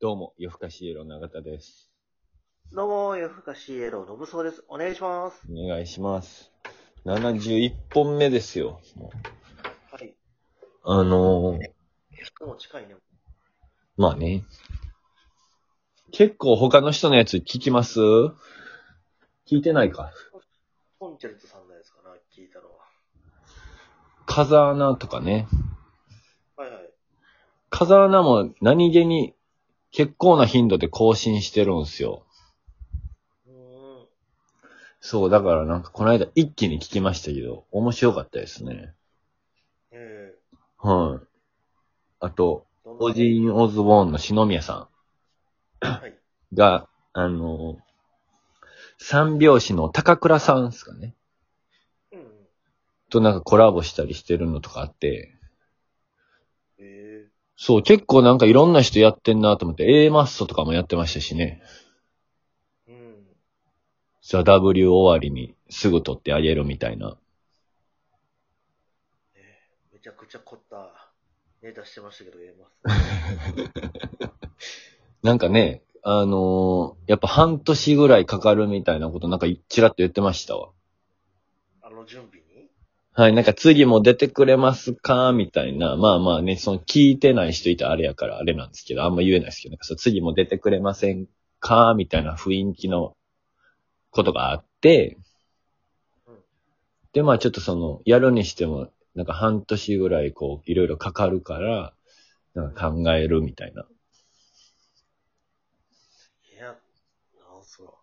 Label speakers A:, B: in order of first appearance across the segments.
A: どうも、夜更かしイエロー永田です。
B: どうも、夜更かしイエローのぶそうです。お願いします。
A: お願いします。71本目ですよ。もう
B: はい。
A: あのー、
B: もう近いね。
A: まあね。結構他の人のやつ聞きます？聞いてないか？
B: ポンチェルトさんのやつかな、聞いたのは。
A: 風穴とかね。
B: はいはい。
A: 風穴も何気に結構な頻度で更新してるんすよ。
B: うーん。
A: そう、だからなんかこの間一気に聞きましたけど、面白かったですね。
B: え
A: はい。あと、
B: ー、
A: オジーン・オズボーンの篠宮さ
B: はい。
A: んが、あのー三拍子の高倉さんですかね。
B: うんうん。
A: となんかコラボしたりしてるのとかあって、
B: え
A: そう、結構なんかいろんな人やってんなと思って、A マッソとかもやってましたしね。
B: ー、うん。
A: ザ・ W 終わりにすぐ撮ってあげるみたいな。
B: えー、めちゃくちゃ凝ったネタしてましたけど、言えます。
A: なんかね、あのーやっぱ半年ぐらいかかるみたいなことなんかちらっと言ってましたわ。
B: あの準備に
A: はい、なんか次も出てくれますか？みたいな。まあまあね、その聞いてない人いたらあれやからあれなんですけど、あんま言えないですけど、なんかそう次も出てくれませんか？みたいな雰囲気のことがあって
B: うん、
A: で、まあちょっとその、やるにしても、なんか半年ぐらいこう、いろいろかかるから、なんか考えるみたいな。
B: いや、なんすか。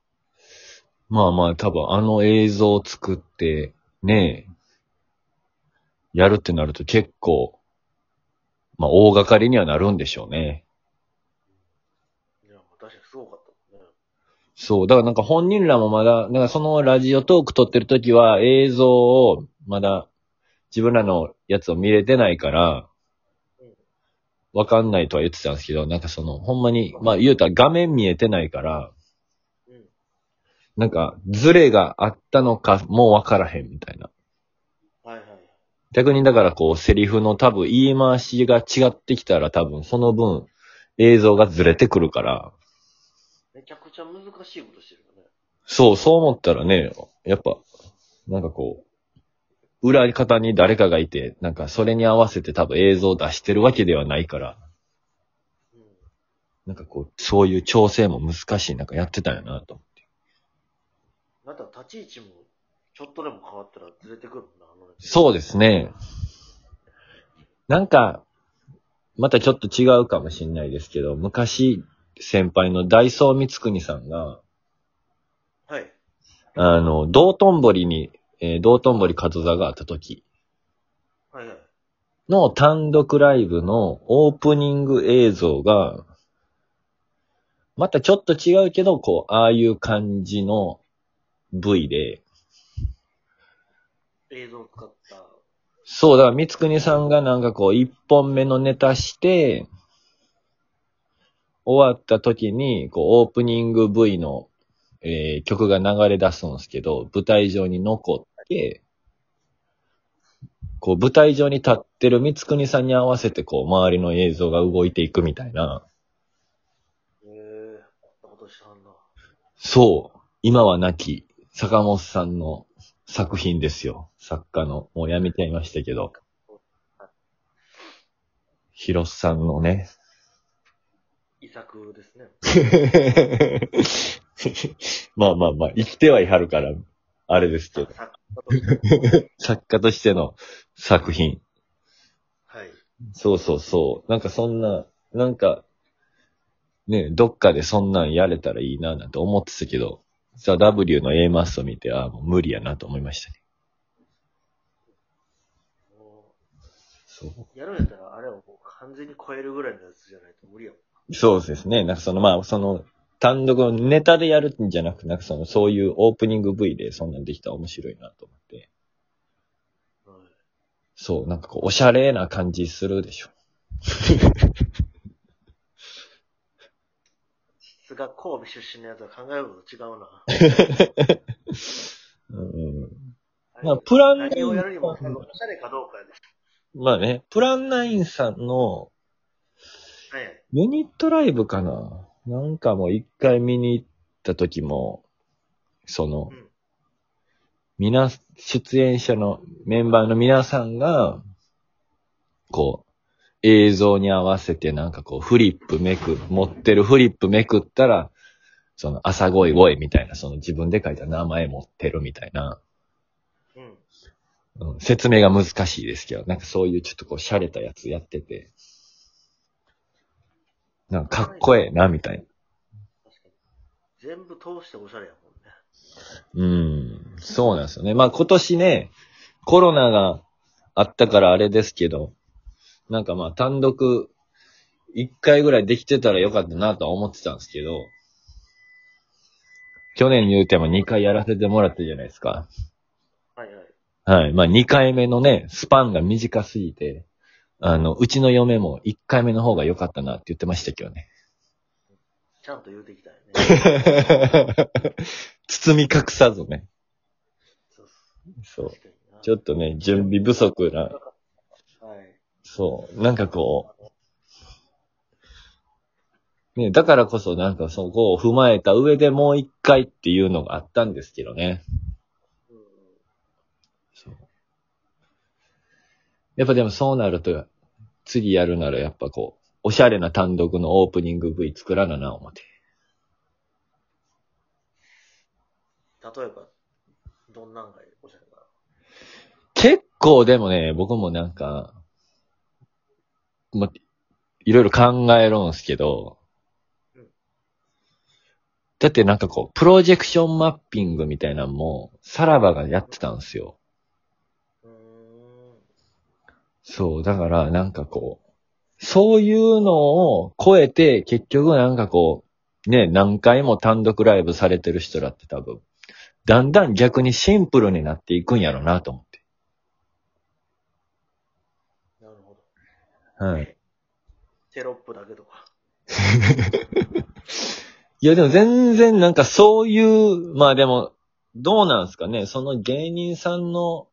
A: まあまあ多分あの映像を作って、ねえ、やるってなると結構、まあ大掛かりにはなるんでしょうね。
B: いや、確かにすごかったね。
A: そう。だからなんか本人らもまだ、なんかそのラジオトーク撮ってる時は映像をまだ自分らのやつを見れてないから
B: うん、
A: わかんないとは言ってたんですけど、なんかその、ほんまに、まあ言うたら画面見えてないから、
B: うん。
A: なんかズレがあったのかもうわからへんみたいな。逆にだからこうセリフの多分言い回しが違ってきたら多分その分映像がずれてくるから、
B: めちゃくちゃ難しいことしてるよね。
A: そう、そう思ったらね、やっぱ、なんかこう、裏方に誰かがいて、なんかそれに合わせて多分映像を出してるわけではないから、
B: うん。
A: なんかこう、そういう調整も難しい、なんかやってたんやなと思って。
B: また立ち位置も、ちょっとでも変わったらずれてくるもんな、あの
A: そうですね。なんか、またちょっと違うかもしれないですけど、昔、先輩の大宗光国さんが、
B: はい。
A: あの、道頓堀に、えー道頓堀門座があった時
B: はいはい。
A: の単独ライブのオープニング映像が、またちょっと違うけど、こう、ああいう感じの V で、
B: 映像を使った。
A: そう、だから三国さんがなんかこう、一本目のネタして、終わった時に、こう、オープニング V の、えー曲が流れ出すんですけど、舞台上に残って、こう、舞台上に立ってる三国さんに合わせて、こう、周りの映像が動いていくみたいな、
B: ええこんなことしたんだ。
A: そう、今は亡き坂本さんの作品ですよ。作家の、もうやめていましたけど、広瀬さんのね、
B: 遺作ですね。
A: まあまあまあ、生きてはいはるから、あれですけど、
B: 作家として。
A: 作家としての作品。
B: はい。
A: そうそうそう。なんかそんな、なんか、ね、どっかでそんなんやれたらいいななんて思ってたけど、ザ・ W の A マスを見て、ああ、もう無理やなと思いましたね。そう
B: う、やるんやったら、あれをもう完全に超えるぐらいのやつじゃないと無理やもん。
A: そうですね。なんかその、まあ、その、単独のネタでやるんじゃなく、なんかその、そういうオープニング V でそんなんできたら面白いなと思って。
B: はい。
A: そう、なんかこう、おしゃれな感じするでしょ。
B: 質が神戸出身のやつは考えること違うな。
A: うん。まあプラン
B: 何をやるにも、おしゃれかどうかやで。
A: まあね、プランナインさんの、
B: ははい。
A: ユニットライブかな？なんかもう一回見に行った時も、その
B: うん、
A: みな、出演者のメンバーの皆さんが、こう、映像に合わせてなんかこう、フリップめく、持ってるフリップめくったら、その、朝声声みたいな、その自分で書いた名前持ってるみたいな、
B: うん。
A: うん、説明が難しいですけど、なんかそういうちょっとこう、洒落たやつやってて、なんかかっこええな、みたいな。
B: 全部通しておしゃれやもんね。
A: うん、そうなんですよね。まあ今年ね、コロナがあったからあれですけど、なんかまあ単独一回ぐらいできてたらよかったなとは思ってたんですけど、去年言うても2回やらせてもらったじゃないですか。はい。まあ2回目のね、スパンが短すぎて、あの、うちの嫁も1回目の方が良かったなって言ってましたけどね。
B: ちゃんと言うてきたよね。
A: 包み隠さずね。
B: そう
A: そう。ちょっとね、準備不足な
B: はい。
A: そう。なんかこう、ね、だからこそなんかそこを踏まえた上でもう一回っていうのがあったんですけどね。
B: うんうん。
A: そう。やっぱでもそうなると、次やるならやっぱこう、おしゃれな単独のオープニング V 作らなな思って。
B: 例えば、どんなんがおしゃれかな？
A: 結構でもね、僕もなんか、ま、いろいろ考えるんすけど
B: うん、
A: だってなんかこう、プロジェクションマッピングみたいなのも、さらばがやってたんですよ。
B: うーん。
A: そう、だからなんかこう、そういうのを超えて、結局なんかこう、ね、何回も単独ライブされてる人らって多分、だんだん逆にシンプルになっていくんやろなと思って。
B: なるほど。
A: はい。
B: テロップだけとか。
A: いやでも全然なんかそういう、まあでも、どうなんすかね。その芸人さんの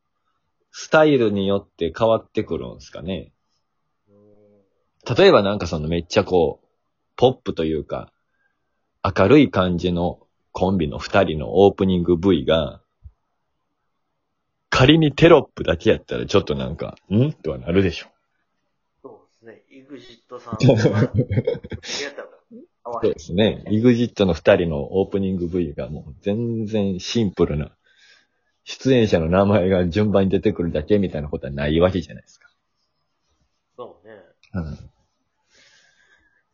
A: スタイルによって変わってくるんですかね。例えばなんかそのめっちゃこう、ポップというか、明るい感じのコンビの二人のオープニング V が、仮にテロップだけやったらちょっとなんか、ん？とはなるでしょ。
B: そうですね。イグジットさん
A: そうで。すね。EXIT の二人のオープニング V がもう全然シンプルな、出演者の名前が順番に出てくるだけみたいなことはないわけじゃないですか。
B: そうね。
A: うん。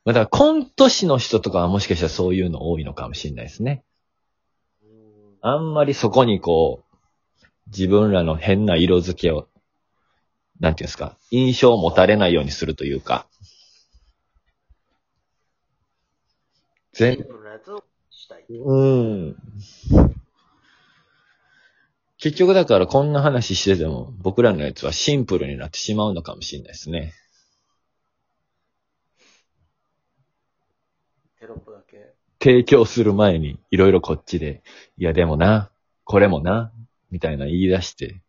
A: まあだからコント師の人とかはもしかしたらそういうの多いのかもしれないですね。あんまりそこにこう、自分らの変な色付けを、なんていうんですか、印象を持たれないようにするというか。全
B: プルなやつをしたい。
A: うん。結局だからこんな話してても、僕らのやつはシンプルになってしまうのかもしれないですね。
B: テロップだけ。
A: 提供する前にいろいろこっちで、いやでもな、これもな、みたいな言い出して、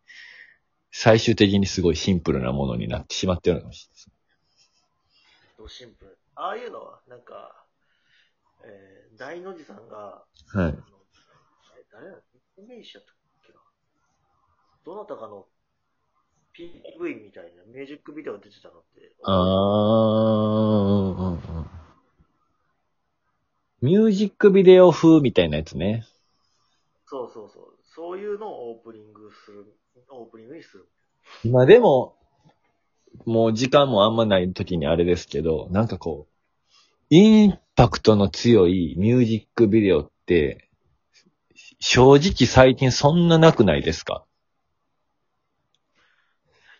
A: 最終的にすごいシンプルなものになってしまってるのかもしれないです。
B: シンプル。ああいうのは、なんか、えー、大の字さんが、
A: はい
B: 誰だ？イメー。どなたかの PV みたいなミュージックビデオ出てたのって。
A: あー、うんうんミュージックビデオ風みたいなやつね。
B: そうそうそう。そういうのをオープニングする、オープニングにする。
A: まあでも、もう時間もあんまない時にあれですけど、なんかこう、インパクトの強いミュージックビデオって、正直最近そんななくないですか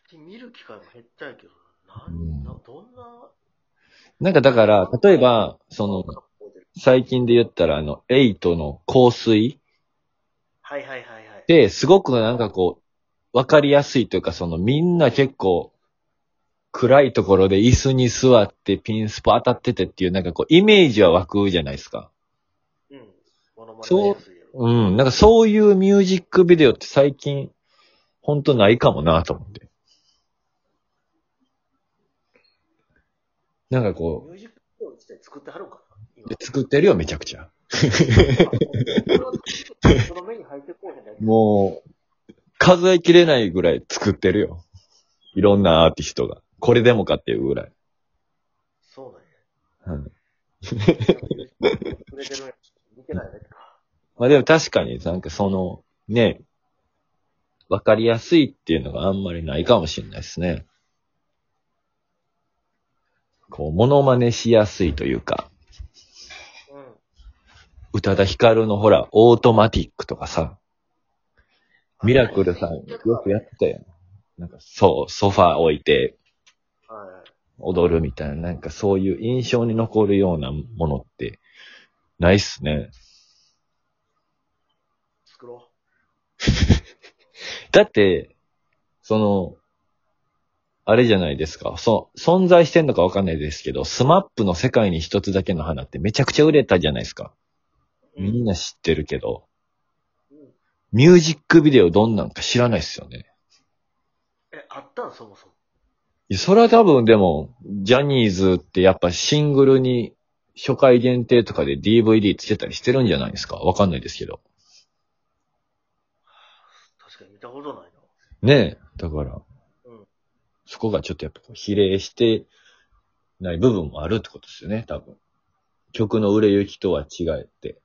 B: 最近見る機会も減ったんやけど、な
A: うん
B: ん、などんな、
A: なんかだから、例えば、その、最近で言ったらあの、エイトの香水
B: はいはいはいはい。
A: で、すごくなんかこう、わかりやすいというか、そのみんな結構、暗いところで椅子に座ってピンスポ当たっててっていう、なんかこう、イメージは湧くじゃないですか。
B: うん。モノマネ
A: そう
B: やすいやろ。
A: うん。なんかそういうミュージックビデオって最近、ほんとないかもなと思って。なんかこ
B: ミュージックビデオ自体作ってはるんかな？
A: 作ってるよ、めちゃくちゃ。もう、数えきれないぐらい作ってるよ。いろんなアーティストが。これでもかっていうぐらい。
B: そうなんや。
A: うん。まあでも確かになんかその、ね、わかりやすいっていうのがあんまりないかもしれないですね。こう、モノマネしやすいというか、
B: うん。
A: 宇多田ヒカルのほら、オートマティックとかさ、ミラクルさんよくやってたよ。なんか、そう、ソファー置いて
B: はい。
A: 踊るみたいな、なんかそういう印象に残るようなものって、ないっすね。
B: 作ろ
A: だって、その、あれじゃないですか。そう、存在してんのかわかんないですけど、スマップの世界に一つだけの花ってめちゃくちゃ売れたじゃないですか。
B: う。
A: みんな知ってるけど、
B: うん。
A: ミュージックビデオどんなんか知らないっすよね。
B: え、あったんそもそも？
A: いやそれは多分でも、ジャニーズってやっぱシングルに初回限定とかで DVD つけたりしてるんじゃないですかわかんないですけど。
B: 確かに見たことないな。
A: ねえ。だから、
B: うん
A: そこがちょっとやっぱ比例してない部分もあるってことですよね、多分。曲の売れ行きとは違えて。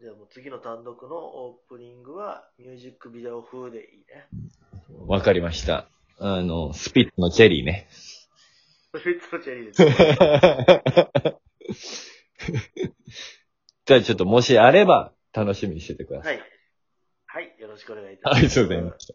B: じゃあもう次の単独のオープニングはミュージックビデオ風でいいね。
A: わかりました。あの、スピッツのチェリーね。
B: フィッツのチェリーです。
A: じゃあちょっともしあれば楽しみにしててください。
B: はい。はい。よろしくお願いいたします。
A: ありがとうございました。